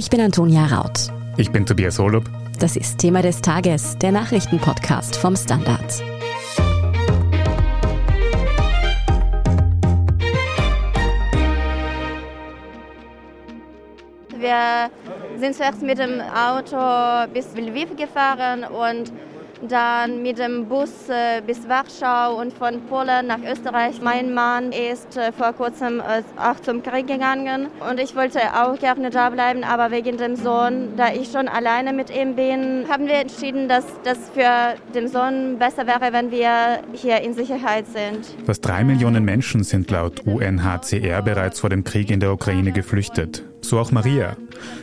Ich bin Antonia Raut. Ich bin Tobias Holub. Das ist Thema des Tages, der Nachrichtenpodcast vom Standard. Wir sind zuerst mit dem Auto bis Lviv gefahren und dann mit dem Bus äh, bis Warschau und von Polen nach Österreich. Mein Mann ist äh, vor kurzem äh, auch zum Krieg gegangen und ich wollte auch gerne da bleiben, aber wegen dem Sohn, da ich schon alleine mit ihm bin, haben wir entschieden, dass das für den Sohn besser wäre, wenn wir hier in Sicherheit sind. Fast drei Millionen Menschen sind laut UNHCR bereits vor dem Krieg in der Ukraine geflüchtet. So auch Maria.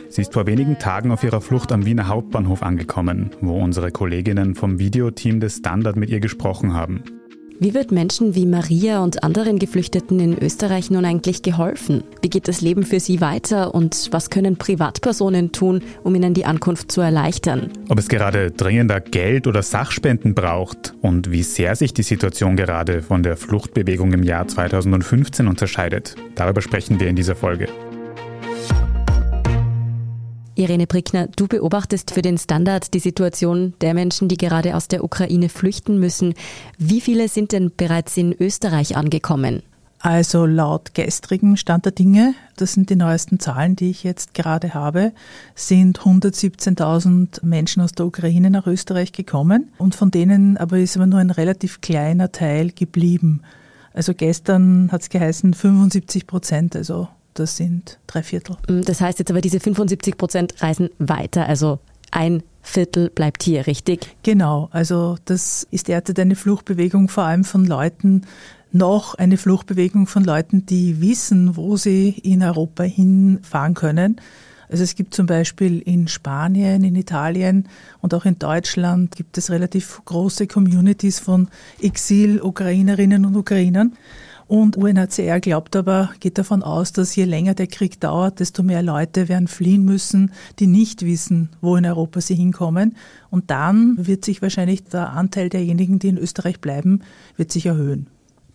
Sie ist vor wenigen Tagen auf ihrer Flucht am Wiener Hauptbahnhof angekommen, wo unsere Kolleginnen vom Videoteam des Standard mit ihr gesprochen haben. Wie wird Menschen wie Maria und anderen Geflüchteten in Österreich nun eigentlich geholfen? Wie geht das Leben für sie weiter und was können Privatpersonen tun, um ihnen die Ankunft zu erleichtern? Ob es gerade dringender Geld oder Sachspenden braucht und wie sehr sich die Situation gerade von der Fluchtbewegung im Jahr 2015 unterscheidet, darüber sprechen wir in dieser Folge. Irene Prickner, du beobachtest für den Standard die Situation der Menschen, die gerade aus der Ukraine flüchten müssen. Wie viele sind denn bereits in Österreich angekommen? Also laut gestrigem Stand der Dinge, das sind die neuesten Zahlen, die ich jetzt gerade habe, sind 117.000 Menschen aus der Ukraine nach Österreich gekommen und von denen aber ist aber nur ein relativ kleiner Teil geblieben. Also gestern hat es geheißen 75 Prozent, also das sind drei Viertel. Mm, das heißt jetzt aber, diese 75 Prozent reisen weiter, also ein Viertel bleibt hier, richtig? Genau, also das ist derzeit eine Fluchtbewegung vor allem von Leuten, noch eine Fluchtbewegung von Leuten, die wissen, wo sie in Europa hinfahren können. Also es gibt zum Beispiel in Spanien, in Italien und auch in Deutschland gibt es relativ große Communities von Exil-Ukrainerinnen und Ukrainern. Und UNHCR glaubt aber, geht davon aus, dass je länger der Krieg dauert, desto mehr Leute werden fliehen müssen, die nicht wissen, wo in Europa sie hinkommen. Und dann wird sich wahrscheinlich der Anteil derjenigen, die in Österreich bleiben, wird sich erhöhen.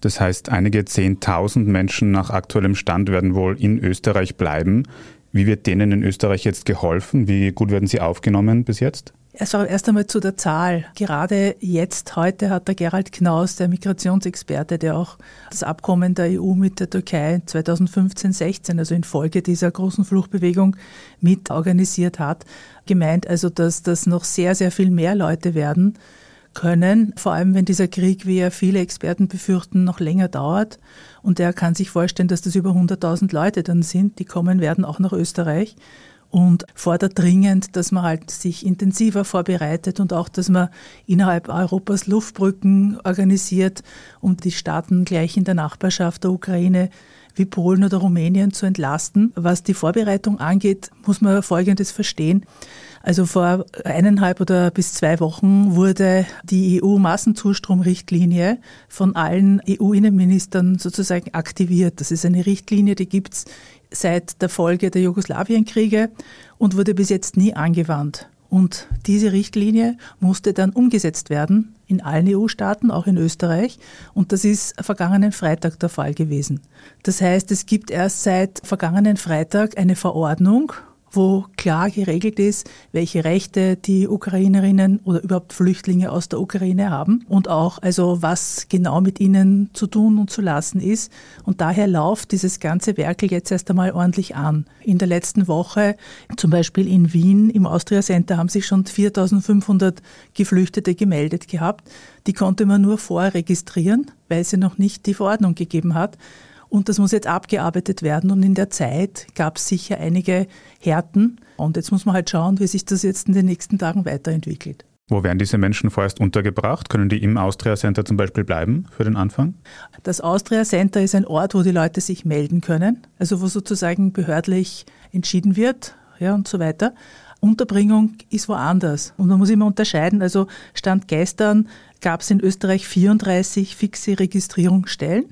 Das heißt, einige Zehntausend Menschen nach aktuellem Stand werden wohl in Österreich bleiben. Wie wird denen in Österreich jetzt geholfen? Wie gut werden sie aufgenommen bis jetzt? Also erst einmal zu der Zahl. Gerade jetzt, heute hat der Gerald Knaus, der Migrationsexperte, der auch das Abkommen der EU mit der Türkei 2015-16, also in Folge dieser großen Fluchtbewegung mit organisiert hat, gemeint also, dass das noch sehr, sehr viel mehr Leute werden können, vor allem wenn dieser Krieg, wie ja viele Experten befürchten, noch länger dauert. Und er kann sich vorstellen, dass das über 100.000 Leute dann sind, die kommen werden, auch nach Österreich und fordert dringend, dass man halt sich intensiver vorbereitet und auch, dass man innerhalb Europas Luftbrücken organisiert, um die Staaten gleich in der Nachbarschaft der Ukraine wie Polen oder Rumänien zu entlasten. Was die Vorbereitung angeht, muss man Folgendes verstehen. Also vor eineinhalb oder bis zwei Wochen wurde die EU-Massenzustromrichtlinie von allen EU-Innenministern sozusagen aktiviert. Das ist eine Richtlinie, die gibt's seit der Folge der Jugoslawienkriege und wurde bis jetzt nie angewandt. Und diese Richtlinie musste dann umgesetzt werden in allen EU-Staaten, auch in Österreich. Und das ist vergangenen Freitag der Fall gewesen. Das heißt, es gibt erst seit vergangenen Freitag eine Verordnung, wo klar geregelt ist, welche Rechte die Ukrainerinnen oder überhaupt Flüchtlinge aus der Ukraine haben und auch also was genau mit ihnen zu tun und zu lassen ist. Und daher läuft dieses ganze Werkel jetzt erst einmal ordentlich an. In der letzten Woche, zum Beispiel in Wien im Austria Center, haben sich schon 4500 Geflüchtete gemeldet gehabt. Die konnte man nur vorregistrieren, weil sie noch nicht die Verordnung gegeben hat. Und das muss jetzt abgearbeitet werden. Und in der Zeit gab es sicher einige Härten. Und jetzt muss man halt schauen, wie sich das jetzt in den nächsten Tagen weiterentwickelt. Wo werden diese Menschen vorerst untergebracht? Können die im Austria Center zum Beispiel bleiben für den Anfang? Das Austria Center ist ein Ort, wo die Leute sich melden können, also wo sozusagen behördlich entschieden wird ja, und so weiter. Unterbringung ist woanders. Und man muss immer unterscheiden. Also Stand gestern gab es in Österreich 34 fixe Registrierungsstellen.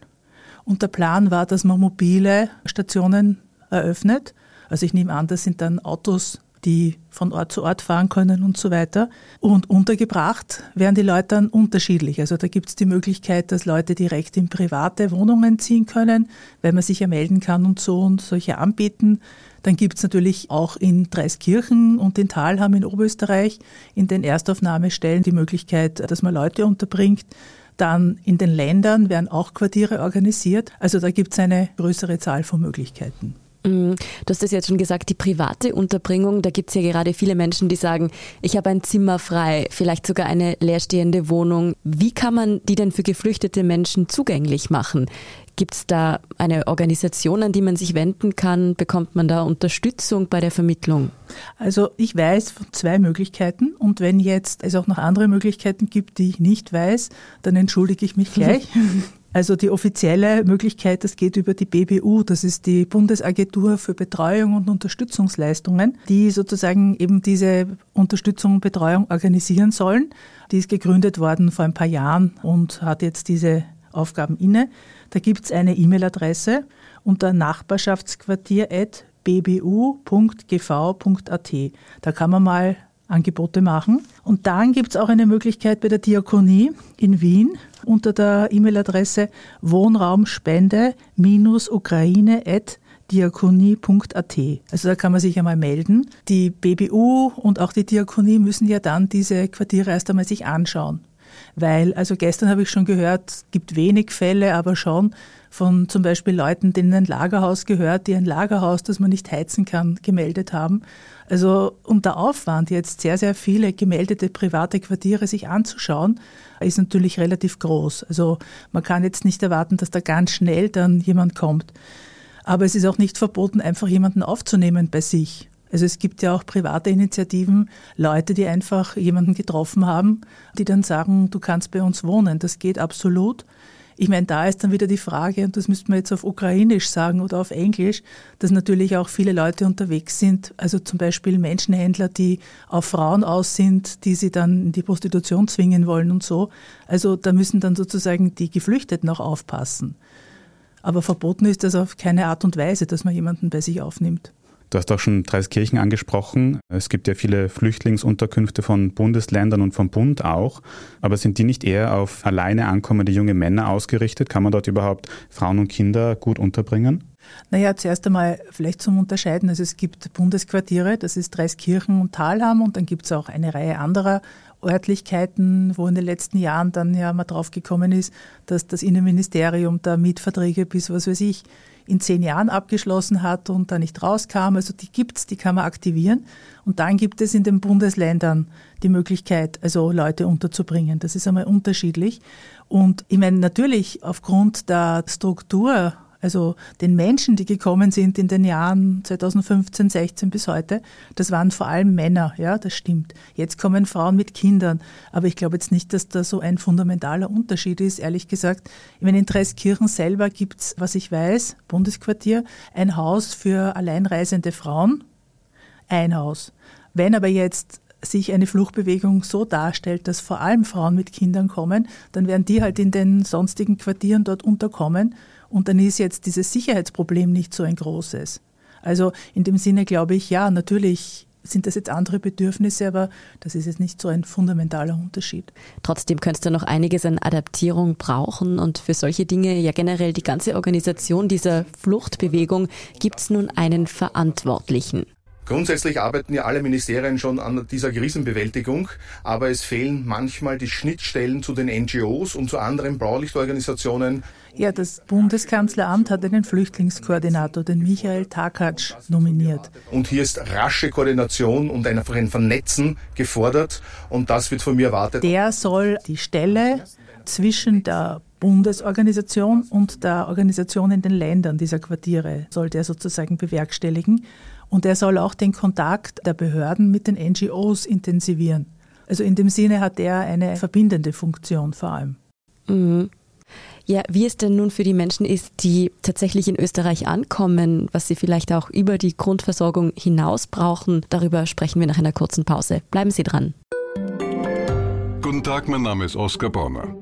Und der Plan war, dass man mobile Stationen eröffnet. Also ich nehme an, das sind dann Autos die von Ort zu Ort fahren können und so weiter. Und untergebracht werden die Leute dann unterschiedlich. Also da gibt es die Möglichkeit, dass Leute direkt in private Wohnungen ziehen können, weil man sich ja melden kann und so und solche anbieten. Dann gibt es natürlich auch in Dreiskirchen und in Talham in Oberösterreich in den Erstaufnahmestellen die Möglichkeit, dass man Leute unterbringt. Dann in den Ländern werden auch Quartiere organisiert. Also da gibt es eine größere Zahl von Möglichkeiten. Mm, du hast es jetzt schon gesagt, die private Unterbringung, da gibt es ja gerade viele Menschen, die sagen, ich habe ein Zimmer frei, vielleicht sogar eine leerstehende Wohnung. Wie kann man die denn für geflüchtete Menschen zugänglich machen? Gibt es da eine Organisation, an die man sich wenden kann? Bekommt man da Unterstützung bei der Vermittlung? Also ich weiß von zwei Möglichkeiten und wenn jetzt es auch noch andere Möglichkeiten gibt, die ich nicht weiß, dann entschuldige ich mich gleich. Also die offizielle Möglichkeit, das geht über die BBU, das ist die Bundesagentur für Betreuung und Unterstützungsleistungen, die sozusagen eben diese Unterstützung und Betreuung organisieren sollen. Die ist gegründet worden vor ein paar Jahren und hat jetzt diese Aufgaben inne. Da gibt es eine E-Mail-Adresse unter nachbarschaftsquartier.bbu.gv.at. Da kann man mal Angebote machen. Und dann gibt es auch eine Möglichkeit bei der Diakonie in Wien unter der E-Mail-Adresse wohnraumspende-ukraine@ diakonie.at. Also da kann man sich einmal melden. Die BBU und auch die Diakonie müssen ja dann diese Quartiere erst einmal sich anschauen. Weil, also gestern habe ich schon gehört, gibt wenig Fälle, aber schon von zum Beispiel Leuten, denen ein Lagerhaus gehört, die ein Lagerhaus, das man nicht heizen kann, gemeldet haben. Also und der Aufwand, jetzt sehr, sehr viele gemeldete private Quartiere sich anzuschauen, ist natürlich relativ groß. Also man kann jetzt nicht erwarten, dass da ganz schnell dann jemand kommt. Aber es ist auch nicht verboten, einfach jemanden aufzunehmen bei sich. Also es gibt ja auch private Initiativen, Leute, die einfach jemanden getroffen haben, die dann sagen, du kannst bei uns wohnen. Das geht absolut. Ich meine, da ist dann wieder die Frage, und das müsste man jetzt auf Ukrainisch sagen oder auf Englisch, dass natürlich auch viele Leute unterwegs sind, also zum Beispiel Menschenhändler, die auf Frauen aus sind, die sie dann in die Prostitution zwingen wollen und so. Also da müssen dann sozusagen die Geflüchteten auch aufpassen. Aber verboten ist das auf keine Art und Weise, dass man jemanden bei sich aufnimmt. Du hast auch schon Dreiskirchen angesprochen. Es gibt ja viele Flüchtlingsunterkünfte von Bundesländern und vom Bund auch. Aber sind die nicht eher auf alleine ankommende junge Männer ausgerichtet? Kann man dort überhaupt Frauen und Kinder gut unterbringen? Naja, zuerst einmal vielleicht zum Unterscheiden. Also es gibt Bundesquartiere, das ist Dreiskirchen und Talham und dann gibt es auch eine Reihe anderer Örtlichkeiten, wo in den letzten Jahren dann ja mal drauf gekommen ist, dass das Innenministerium da Mietverträge bis was weiß ich in zehn Jahren abgeschlossen hat und da nicht rauskam. Also die gibt's, die kann man aktivieren. Und dann gibt es in den Bundesländern die Möglichkeit, also Leute unterzubringen. Das ist einmal unterschiedlich. Und ich meine, natürlich aufgrund der Struktur also den Menschen, die gekommen sind in den Jahren 2015, 16 bis heute, das waren vor allem Männer, ja, das stimmt. Jetzt kommen Frauen mit Kindern, aber ich glaube jetzt nicht, dass da so ein fundamentaler Unterschied ist, ehrlich gesagt. Meine, in Dreiskirchen selber gibt's, was ich weiß, Bundesquartier, ein Haus für alleinreisende Frauen, ein Haus. Wenn aber jetzt sich eine Fluchtbewegung so darstellt, dass vor allem Frauen mit Kindern kommen, dann werden die halt in den sonstigen Quartieren dort unterkommen und dann ist jetzt dieses Sicherheitsproblem nicht so ein großes. Also in dem Sinne glaube ich, ja, natürlich sind das jetzt andere Bedürfnisse, aber das ist jetzt nicht so ein fundamentaler Unterschied. Trotzdem könntest du noch einiges an Adaptierung brauchen und für solche Dinge, ja generell die ganze Organisation dieser Fluchtbewegung, gibt es nun einen Verantwortlichen. Grundsätzlich arbeiten ja alle Ministerien schon an dieser Krisenbewältigung, aber es fehlen manchmal die Schnittstellen zu den NGOs und zu anderen Blaulichtorganisationen. Ja, das Bundeskanzleramt hat einen Flüchtlingskoordinator, den Michael Takatsch, nominiert. Und hier ist rasche Koordination und einfach ein Vernetzen gefordert und das wird von mir erwartet. Der soll die Stelle zwischen der Bundesorganisation und der Organisation in den Ländern dieser Quartiere soll der sozusagen bewerkstelligen. Und er soll auch den Kontakt der Behörden mit den NGOs intensivieren. Also in dem Sinne hat er eine verbindende Funktion vor allem. Mhm. Ja, wie es denn nun für die Menschen ist, die tatsächlich in Österreich ankommen, was sie vielleicht auch über die Grundversorgung hinaus brauchen, darüber sprechen wir nach einer kurzen Pause. Bleiben Sie dran. Guten Tag, mein Name ist Oskar Bonner.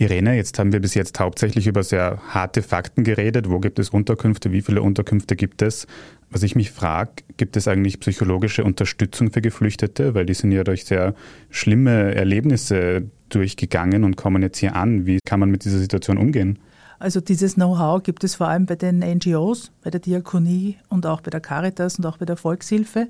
Irene, jetzt haben wir bis jetzt hauptsächlich über sehr harte Fakten geredet. Wo gibt es Unterkünfte? Wie viele Unterkünfte gibt es? Was ich mich frage, gibt es eigentlich psychologische Unterstützung für Geflüchtete? Weil die sind ja durch sehr schlimme Erlebnisse durchgegangen und kommen jetzt hier an. Wie kann man mit dieser Situation umgehen? Also dieses Know-how gibt es vor allem bei den NGOs, bei der Diakonie und auch bei der Caritas und auch bei der Volkshilfe.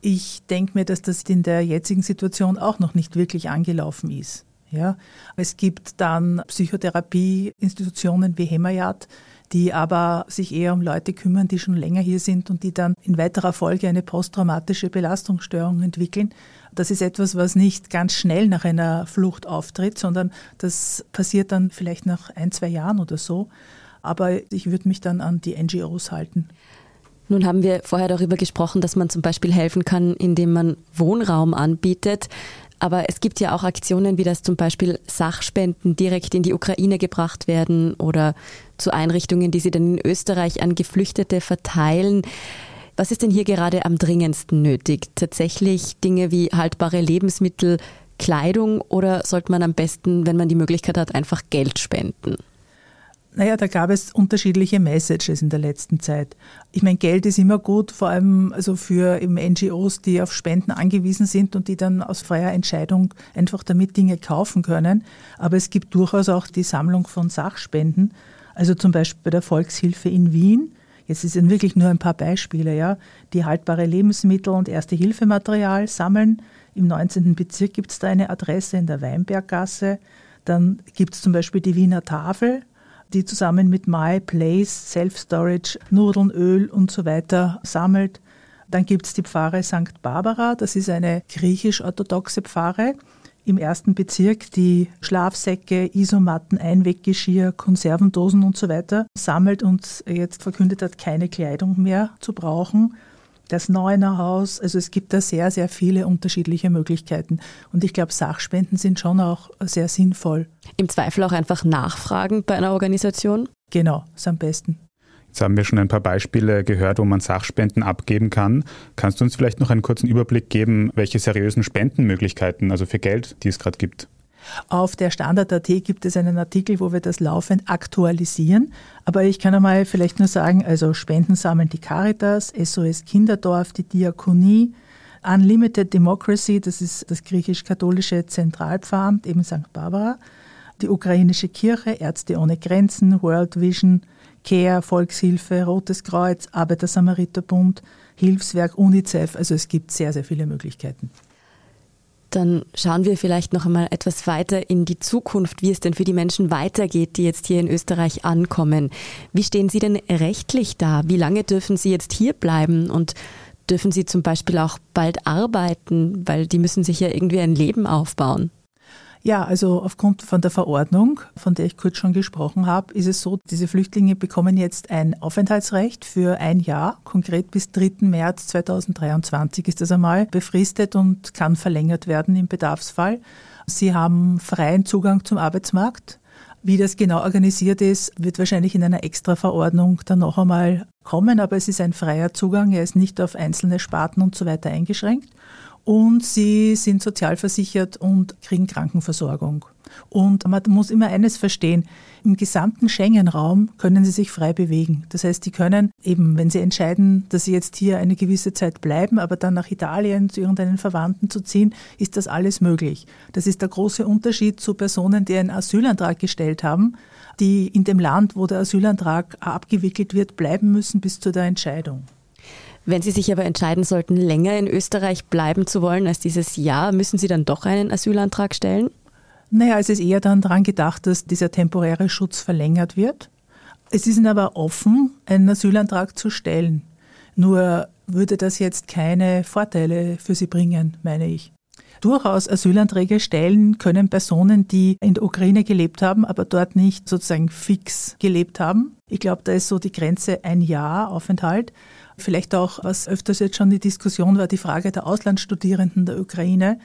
Ich denke mir, dass das in der jetzigen Situation auch noch nicht wirklich angelaufen ist. Ja, es gibt dann Psychotherapieinstitutionen wie Hemayat, die aber sich eher um Leute kümmern, die schon länger hier sind und die dann in weiterer Folge eine posttraumatische Belastungsstörung entwickeln. Das ist etwas, was nicht ganz schnell nach einer Flucht auftritt, sondern das passiert dann vielleicht nach ein, zwei Jahren oder so. Aber ich würde mich dann an die NGOs halten. Nun haben wir vorher darüber gesprochen, dass man zum Beispiel helfen kann, indem man Wohnraum anbietet. Aber es gibt ja auch Aktionen, wie das zum Beispiel Sachspenden direkt in die Ukraine gebracht werden oder zu Einrichtungen, die sie dann in Österreich an Geflüchtete verteilen. Was ist denn hier gerade am dringendsten nötig? Tatsächlich Dinge wie haltbare Lebensmittel, Kleidung oder sollte man am besten, wenn man die Möglichkeit hat, einfach Geld spenden? Naja, da gab es unterschiedliche Messages in der letzten Zeit. Ich meine, Geld ist immer gut, vor allem also für eben NGOs, die auf Spenden angewiesen sind und die dann aus freier Entscheidung einfach damit Dinge kaufen können. Aber es gibt durchaus auch die Sammlung von Sachspenden. Also zum Beispiel bei der Volkshilfe in Wien. Jetzt sind wirklich nur ein paar Beispiele, ja. Die haltbare Lebensmittel und Erste-Hilfematerial sammeln. Im 19. Bezirk gibt es da eine Adresse in der Weinberggasse. Dann gibt es zum Beispiel die Wiener Tafel, die zusammen mit My Place, Self-Storage, Nudeln, Öl und so weiter sammelt. Dann gibt es die Pfarre St. Barbara, das ist eine griechisch-orthodoxe Pfarre im ersten Bezirk, die Schlafsäcke, Isomatten, Einweggeschirr, Konservendosen und so weiter sammelt und jetzt verkündet hat, keine Kleidung mehr zu brauchen das Neuner Haus. Also es gibt da sehr, sehr viele unterschiedliche Möglichkeiten. Und ich glaube, Sachspenden sind schon auch sehr sinnvoll. Im Zweifel auch einfach nachfragen bei einer Organisation? Genau, ist am besten. Jetzt haben wir schon ein paar Beispiele gehört, wo man Sachspenden abgeben kann. Kannst du uns vielleicht noch einen kurzen Überblick geben, welche seriösen Spendenmöglichkeiten, also für Geld, die es gerade gibt? Auf der Standard.at gibt es einen Artikel, wo wir das laufend aktualisieren. Aber ich kann einmal vielleicht nur sagen, also Spenden sammeln die Caritas, SOS Kinderdorf, die Diakonie, Unlimited Democracy, das ist das griechisch-katholische Zentralpfarramt, eben St. Barbara, die ukrainische Kirche, Ärzte ohne Grenzen, World Vision, CARE, Volkshilfe, Rotes Kreuz, Arbeiter-Samariter-Bund, Hilfswerk, UNICEF. Also es gibt sehr, sehr viele Möglichkeiten. Dann schauen wir vielleicht noch einmal etwas weiter in die Zukunft, wie es denn für die Menschen weitergeht, die jetzt hier in Österreich ankommen. Wie stehen Sie denn rechtlich da? Wie lange dürfen Sie jetzt hier bleiben und dürfen Sie zum Beispiel auch bald arbeiten, weil die müssen sich ja irgendwie ein Leben aufbauen? Ja, also aufgrund von der Verordnung, von der ich kurz schon gesprochen habe, ist es so, diese Flüchtlinge bekommen jetzt ein Aufenthaltsrecht für ein Jahr, konkret bis 3. März 2023 ist das einmal befristet und kann verlängert werden im Bedarfsfall. Sie haben freien Zugang zum Arbeitsmarkt. Wie das genau organisiert ist, wird wahrscheinlich in einer Extra-Verordnung dann noch einmal kommen, aber es ist ein freier Zugang, er ist nicht auf einzelne Sparten und so weiter eingeschränkt und sie sind sozialversichert und kriegen Krankenversorgung. Und man muss immer eines verstehen, im gesamten Schengen-Raum können sie sich frei bewegen. Das heißt, die können eben, wenn sie entscheiden, dass sie jetzt hier eine gewisse Zeit bleiben, aber dann nach Italien zu irgendeinen Verwandten zu ziehen, ist das alles möglich. Das ist der große Unterschied zu Personen, die einen Asylantrag gestellt haben, die in dem Land, wo der Asylantrag abgewickelt wird, bleiben müssen bis zu der Entscheidung. Wenn Sie sich aber entscheiden sollten, länger in Österreich bleiben zu wollen als dieses Jahr, müssen Sie dann doch einen Asylantrag stellen? Naja, es ist eher dann daran gedacht, dass dieser temporäre Schutz verlängert wird. Es ist Ihnen aber offen, einen Asylantrag zu stellen. Nur würde das jetzt keine Vorteile für Sie bringen, meine ich. Durchaus Asylanträge stellen können Personen, die in der Ukraine gelebt haben, aber dort nicht sozusagen fix gelebt haben. Ich glaube, da ist so die Grenze ein Jahr Aufenthalt. Vielleicht auch, was öfters jetzt schon die Diskussion war, die Frage der Auslandsstudierenden der Ukraine,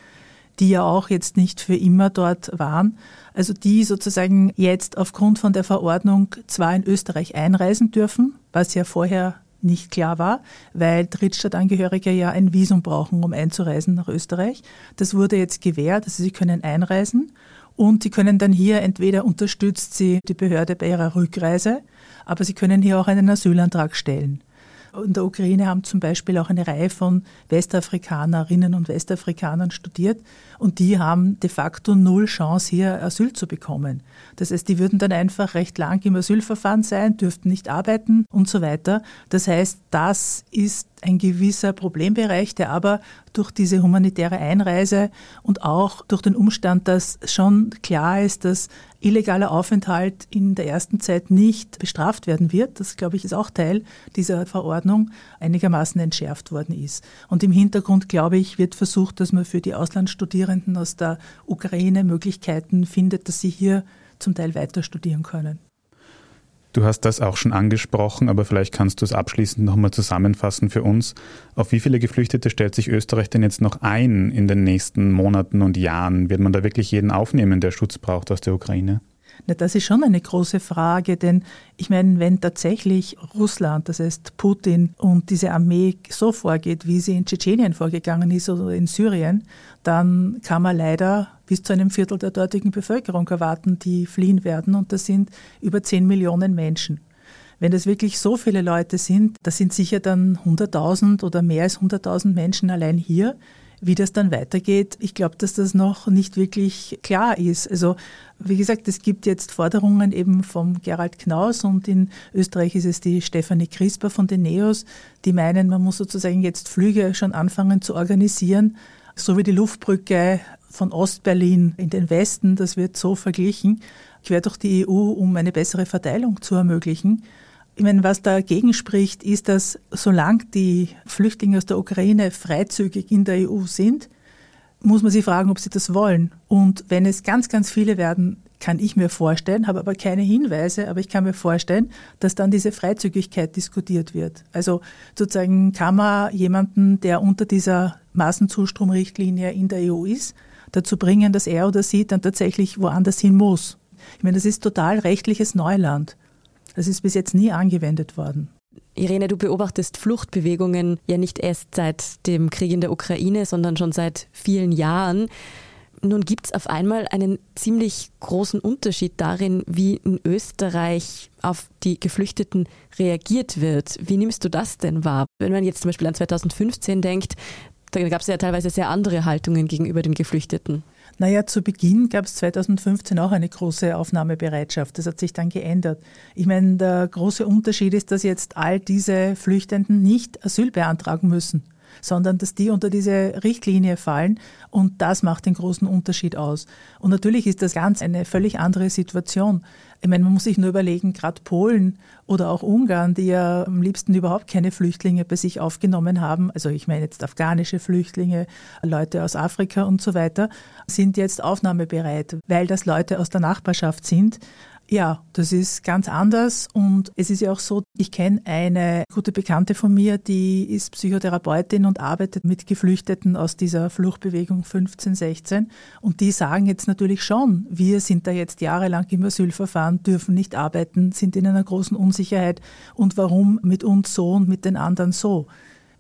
die ja auch jetzt nicht für immer dort waren. Also die sozusagen jetzt aufgrund von der Verordnung zwar in Österreich einreisen dürfen, was ja vorher nicht klar war, weil Drittstadtangehörige ja ein Visum brauchen, um einzureisen nach Österreich. Das wurde jetzt gewährt, also sie können einreisen und sie können dann hier entweder unterstützt sie die Behörde bei ihrer Rückreise, aber sie können hier auch einen Asylantrag stellen. In der Ukraine haben zum Beispiel auch eine Reihe von Westafrikanerinnen und Westafrikanern studiert und die haben de facto null Chance, hier Asyl zu bekommen. Das heißt, die würden dann einfach recht lang im Asylverfahren sein, dürften nicht arbeiten und so weiter. Das heißt, das ist ein gewisser Problembereich, der aber durch diese humanitäre Einreise und auch durch den Umstand, dass schon klar ist, dass illegaler Aufenthalt in der ersten Zeit nicht bestraft werden wird, das glaube ich ist auch Teil dieser Verordnung, einigermaßen entschärft worden ist. Und im Hintergrund, glaube ich, wird versucht, dass man für die Auslandsstudierenden aus der Ukraine Möglichkeiten findet, dass sie hier zum Teil weiter studieren können. Du hast das auch schon angesprochen, aber vielleicht kannst du es abschließend nochmal zusammenfassen für uns. Auf wie viele Geflüchtete stellt sich Österreich denn jetzt noch ein in den nächsten Monaten und Jahren? Wird man da wirklich jeden aufnehmen, der Schutz braucht aus der Ukraine? Na, das ist schon eine große Frage, denn ich meine, wenn tatsächlich Russland, das heißt Putin und diese Armee so vorgeht, wie sie in Tschetschenien vorgegangen ist oder in Syrien, dann kann man leider bis zu einem Viertel der dortigen Bevölkerung erwarten, die fliehen werden. Und das sind über 10 Millionen Menschen. Wenn das wirklich so viele Leute sind, das sind sicher dann 100.000 oder mehr als 100.000 Menschen allein hier. Wie das dann weitergeht, ich glaube, dass das noch nicht wirklich klar ist. Also wie gesagt, es gibt jetzt Forderungen eben vom Gerald Knaus und in Österreich ist es die Stefanie Crisper von den NEOS, die meinen, man muss sozusagen jetzt Flüge schon anfangen zu organisieren, so wie die Luftbrücke von Ostberlin in den Westen, das wird so verglichen, quer durch die EU, um eine bessere Verteilung zu ermöglichen. Ich meine, was dagegen spricht, ist, dass solange die Flüchtlinge aus der Ukraine freizügig in der EU sind, muss man sich fragen, ob sie das wollen. Und wenn es ganz, ganz viele werden, kann ich mir vorstellen, habe aber keine Hinweise, aber ich kann mir vorstellen, dass dann diese Freizügigkeit diskutiert wird. Also sozusagen kann man jemanden, der unter dieser Massenzustromrichtlinie in der EU ist, dazu bringen, dass er oder sie dann tatsächlich woanders hin muss. Ich meine, das ist total rechtliches Neuland. Das ist bis jetzt nie angewendet worden. Irene, du beobachtest Fluchtbewegungen ja nicht erst seit dem Krieg in der Ukraine, sondern schon seit vielen Jahren. Nun gibt es auf einmal einen ziemlich großen Unterschied darin, wie in Österreich auf die Geflüchteten reagiert wird. Wie nimmst du das denn wahr? Wenn man jetzt zum Beispiel an 2015 denkt, da gab es ja teilweise sehr andere Haltungen gegenüber den Geflüchteten. Naja, zu Beginn gab es 2015 auch eine große Aufnahmebereitschaft. Das hat sich dann geändert. Ich meine, der große Unterschied ist, dass jetzt all diese Flüchtenden nicht Asyl beantragen müssen sondern dass die unter diese Richtlinie fallen und das macht den großen Unterschied aus. Und natürlich ist das ganz eine völlig andere Situation. Ich meine, man muss sich nur überlegen, gerade Polen oder auch Ungarn, die ja am liebsten überhaupt keine Flüchtlinge bei sich aufgenommen haben, also ich meine jetzt afghanische Flüchtlinge, Leute aus Afrika und so weiter, sind jetzt aufnahmebereit, weil das Leute aus der Nachbarschaft sind. Ja, das ist ganz anders und es ist ja auch so, ich kenne eine gute Bekannte von mir, die ist Psychotherapeutin und arbeitet mit Geflüchteten aus dieser Fluchtbewegung 15, 16 und die sagen jetzt natürlich schon, wir sind da jetzt jahrelang im Asylverfahren, dürfen nicht arbeiten, sind in einer großen Unsicherheit und warum mit uns so und mit den anderen so?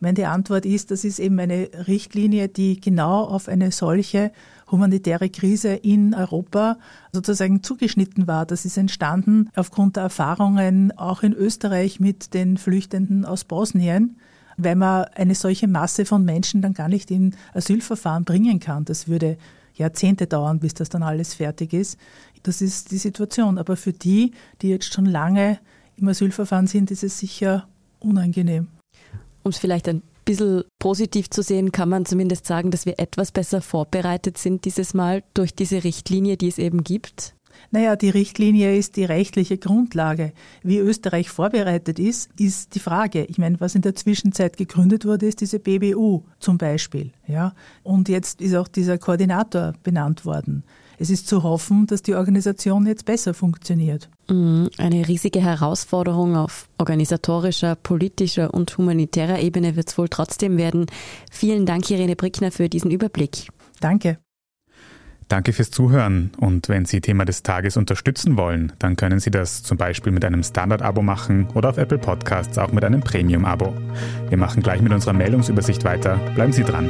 Meine Antwort ist, das ist eben eine Richtlinie, die genau auf eine solche humanitäre Krise in Europa sozusagen zugeschnitten war. Das ist entstanden aufgrund der Erfahrungen auch in Österreich mit den Flüchtenden aus Bosnien weil man eine solche Masse von Menschen dann gar nicht in Asylverfahren bringen kann. Das würde Jahrzehnte dauern, bis das dann alles fertig ist. Das ist die Situation. Aber für die, die jetzt schon lange im Asylverfahren sind, ist es sicher unangenehm. Um es vielleicht ein bisschen positiv zu sehen, kann man zumindest sagen, dass wir etwas besser vorbereitet sind dieses Mal durch diese Richtlinie, die es eben gibt. Naja, die Richtlinie ist die rechtliche Grundlage. Wie Österreich vorbereitet ist, ist die Frage. Ich meine, was in der Zwischenzeit gegründet wurde, ist diese BBU zum Beispiel. Ja? Und jetzt ist auch dieser Koordinator benannt worden es ist zu hoffen, dass die Organisation jetzt besser funktioniert. Mhm. Eine riesige Herausforderung auf organisatorischer, politischer und humanitärer Ebene wird es wohl trotzdem werden. Vielen Dank, Irene Brickner, für diesen Überblick. Danke. Danke fürs Zuhören und wenn Sie Thema des Tages unterstützen wollen, dann können Sie das zum Beispiel mit einem Standard-Abo machen oder auf Apple Podcasts auch mit einem Premium-Abo. Wir machen gleich mit unserer Meldungsübersicht weiter. Bleiben Sie dran.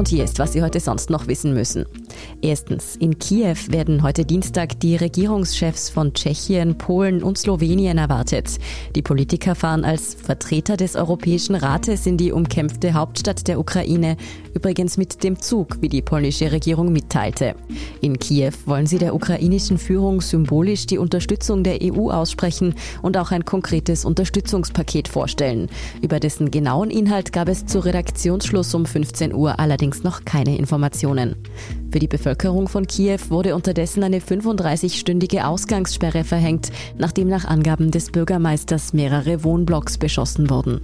Und hier ist, was Sie heute sonst noch wissen müssen. Erstens, in Kiew werden heute Dienstag die Regierungschefs von Tschechien, Polen und Slowenien erwartet. Die Politiker fahren als Vertreter des Europäischen Rates in die umkämpfte Hauptstadt der Ukraine, übrigens mit dem Zug, wie die polnische Regierung mitteilte. In Kiew wollen sie der ukrainischen Führung symbolisch die Unterstützung der EU aussprechen und auch ein konkretes Unterstützungspaket vorstellen. Über dessen genauen Inhalt gab es zu Redaktionsschluss um 15 Uhr allerdings noch keine Informationen. Für die Bevölkerung von Kiew wurde unterdessen eine 35-stündige Ausgangssperre verhängt, nachdem nach Angaben des Bürgermeisters mehrere Wohnblocks beschossen wurden.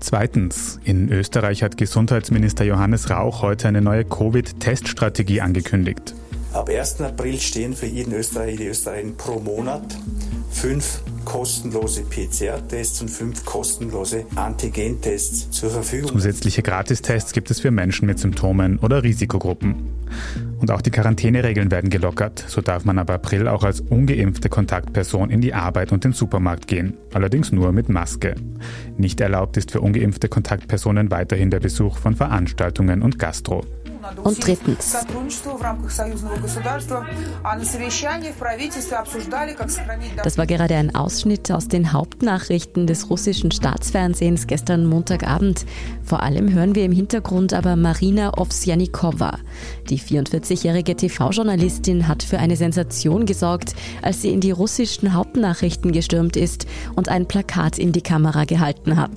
Zweitens, in Österreich hat Gesundheitsminister Johannes Rauch heute eine neue Covid-Teststrategie angekündigt. Ab 1. April stehen für jeden Österreicher, jede Österreicherin pro Monat fünf kostenlose PCR-Tests und fünf kostenlose Antigen-Tests zur Verfügung. Zusätzliche Gratistests gibt es für Menschen mit Symptomen oder Risikogruppen. Und auch die Quarantäneregeln werden gelockert. So darf man ab April auch als ungeimpfte Kontaktperson in die Arbeit und den Supermarkt gehen. Allerdings nur mit Maske. Nicht erlaubt ist für ungeimpfte Kontaktpersonen weiterhin der Besuch von Veranstaltungen und Gastro. Und drittens. Das war gerade ein Ausschnitt aus den Hauptnachrichten des russischen Staatsfernsehens gestern Montagabend. Vor allem hören wir im Hintergrund aber Marina Ovsjanikova. Die 44-jährige TV-Journalistin hat für eine Sensation gesorgt, als sie in die russischen Hauptnachrichten gestürmt ist und ein Plakat in die Kamera gehalten hat.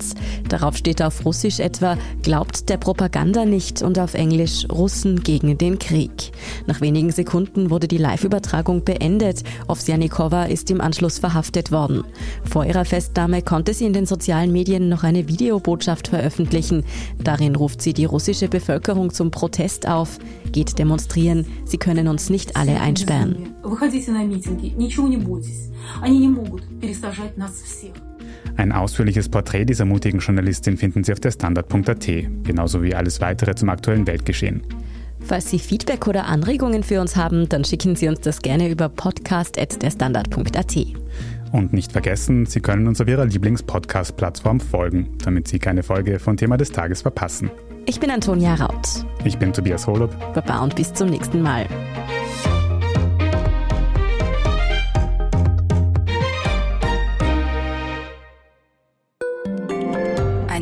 Darauf steht auf Russisch etwa, glaubt der Propaganda nicht und auf Englisch Russen gegen den Krieg. Nach wenigen Sekunden wurde die Live-Übertragung beendet. Ovsjanikova ist im Anschluss verhaftet worden. Vor ihrer Festnahme konnte sie in den sozialen Medien noch eine Videobotschaft veröffentlichen. Darin ruft sie die russische Bevölkerung zum Protest auf. Geht demonstrieren, sie können uns nicht alle einsperren. Ein ausführliches Porträt dieser mutigen Journalistin finden Sie auf der Standard.at, genauso wie alles weitere zum aktuellen Weltgeschehen. Falls Sie Feedback oder Anregungen für uns haben, dann schicken Sie uns das gerne über podcast.derstandard.at. Und nicht vergessen, Sie können uns auf Ihrer Lieblings-Podcast-Plattform folgen, damit Sie keine Folge von Thema des Tages verpassen. Ich bin Antonia Raut. Ich bin Tobias Holub. Baba und bis zum nächsten Mal.